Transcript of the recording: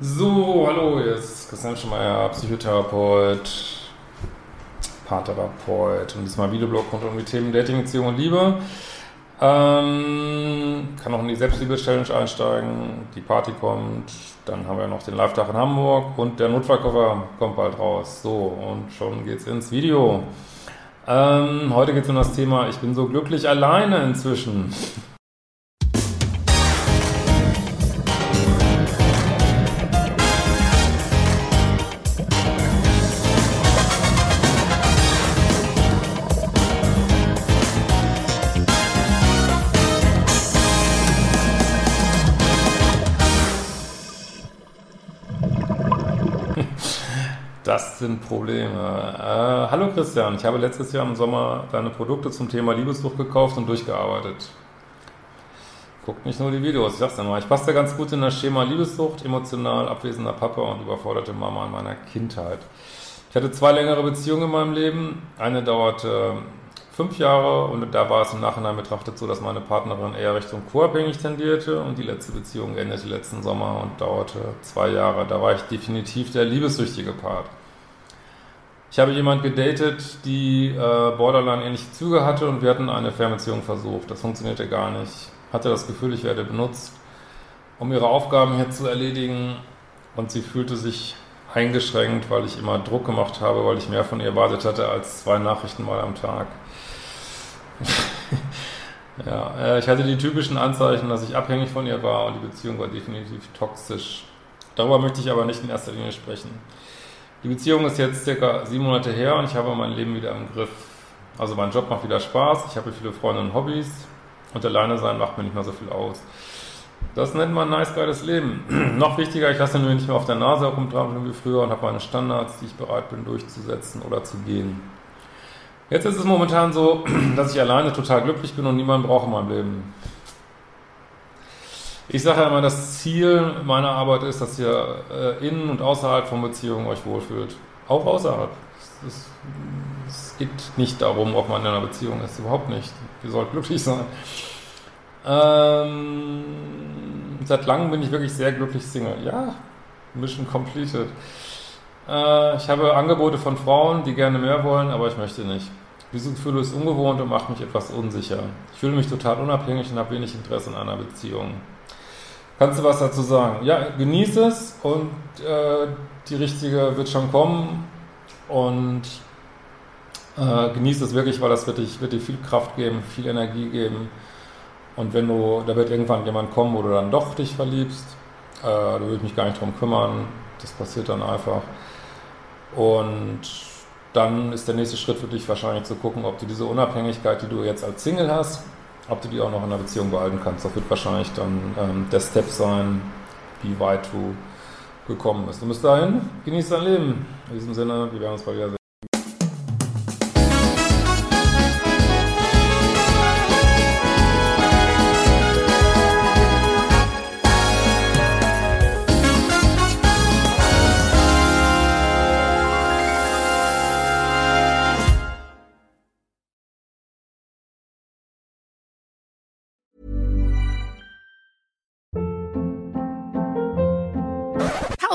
So, hallo, hier ist Christian Schemeier, Psychotherapeut, Paartherapeut und diesmal Videoblog rund um die Themen Dating, Beziehung und Liebe. Ähm, kann auch in die Selbstliebe-Challenge einsteigen, die Party kommt, dann haben wir noch den Live-Tag in Hamburg und der Notfallkoffer kommt bald raus. So, und schon geht's ins Video. Ähm, heute geht es um das Thema, ich bin so glücklich alleine inzwischen. Das sind Probleme. Äh, hallo Christian, ich habe letztes Jahr im Sommer deine Produkte zum Thema Liebessucht gekauft und durchgearbeitet. Guckt nicht nur die Videos, ich sag's mal. Ich passte ganz gut in das Schema Liebessucht, emotional abwesender Papa und überforderte Mama in meiner Kindheit. Ich hatte zwei längere Beziehungen in meinem Leben. Eine dauerte fünf Jahre und da war es im Nachhinein betrachtet so, dass meine Partnerin eher Richtung co-abhängig tendierte und die letzte Beziehung endete letzten Sommer und dauerte zwei Jahre. Da war ich definitiv der liebessüchtige Part. Ich habe jemand gedatet, die äh, Borderline ähnliche Züge hatte und wir hatten eine Fernbeziehung versucht. Das funktionierte gar nicht. Hatte das Gefühl, ich werde benutzt, um ihre Aufgaben hier zu erledigen und sie fühlte sich eingeschränkt, weil ich immer Druck gemacht habe, weil ich mehr von ihr erwartet hatte als zwei Nachrichten mal am Tag. ja, äh, ich hatte die typischen Anzeichen, dass ich abhängig von ihr war und die Beziehung war definitiv toxisch. Darüber möchte ich aber nicht in erster Linie sprechen. Die Beziehung ist jetzt circa sieben Monate her und ich habe mein Leben wieder im Griff. Also mein Job macht wieder Spaß, ich habe viele Freunde und Hobbys und alleine sein macht mir nicht mehr so viel aus. Das nennt man ein nice, geiles Leben. Noch wichtiger, ich lasse nur nicht mehr auf der Nase herumtrampeln wie früher und habe meine Standards, die ich bereit bin durchzusetzen oder zu gehen. Jetzt ist es momentan so, dass ich alleine total glücklich bin und niemanden brauche in meinem Leben. Ich sage immer, das Ziel meiner Arbeit ist, dass ihr äh, innen und außerhalb von Beziehungen euch wohlfühlt. Auch außerhalb. Es, es, es, geht nicht darum, ob man in einer Beziehung ist. Überhaupt nicht. Ihr sollt glücklich sein. Ähm, seit langem bin ich wirklich sehr glücklich Single. Ja, Mission completed. Äh, ich habe Angebote von Frauen, die gerne mehr wollen, aber ich möchte nicht. Dieses Gefühl ist ungewohnt und macht mich etwas unsicher. Ich fühle mich total unabhängig und habe wenig Interesse in einer Beziehung. Kannst du was dazu sagen? Ja, genieß es und äh, die richtige wird schon kommen und äh, genieß es wirklich, weil das wird, dich, wird dir viel Kraft geben, viel Energie geben. Und wenn du, da wird irgendwann jemand kommen, wo du dann doch dich verliebst, äh, da würde ich mich gar nicht drum kümmern. Das passiert dann einfach. Und dann ist der nächste Schritt für dich wahrscheinlich zu gucken, ob du diese Unabhängigkeit, die du jetzt als Single hast, ob du die auch noch in der Beziehung behalten kannst. Das wird wahrscheinlich dann ähm, der Step sein, wie weit du gekommen bist. Und bis dahin, genieß dein Leben. In diesem Sinne, wir werden uns bald wieder sehen.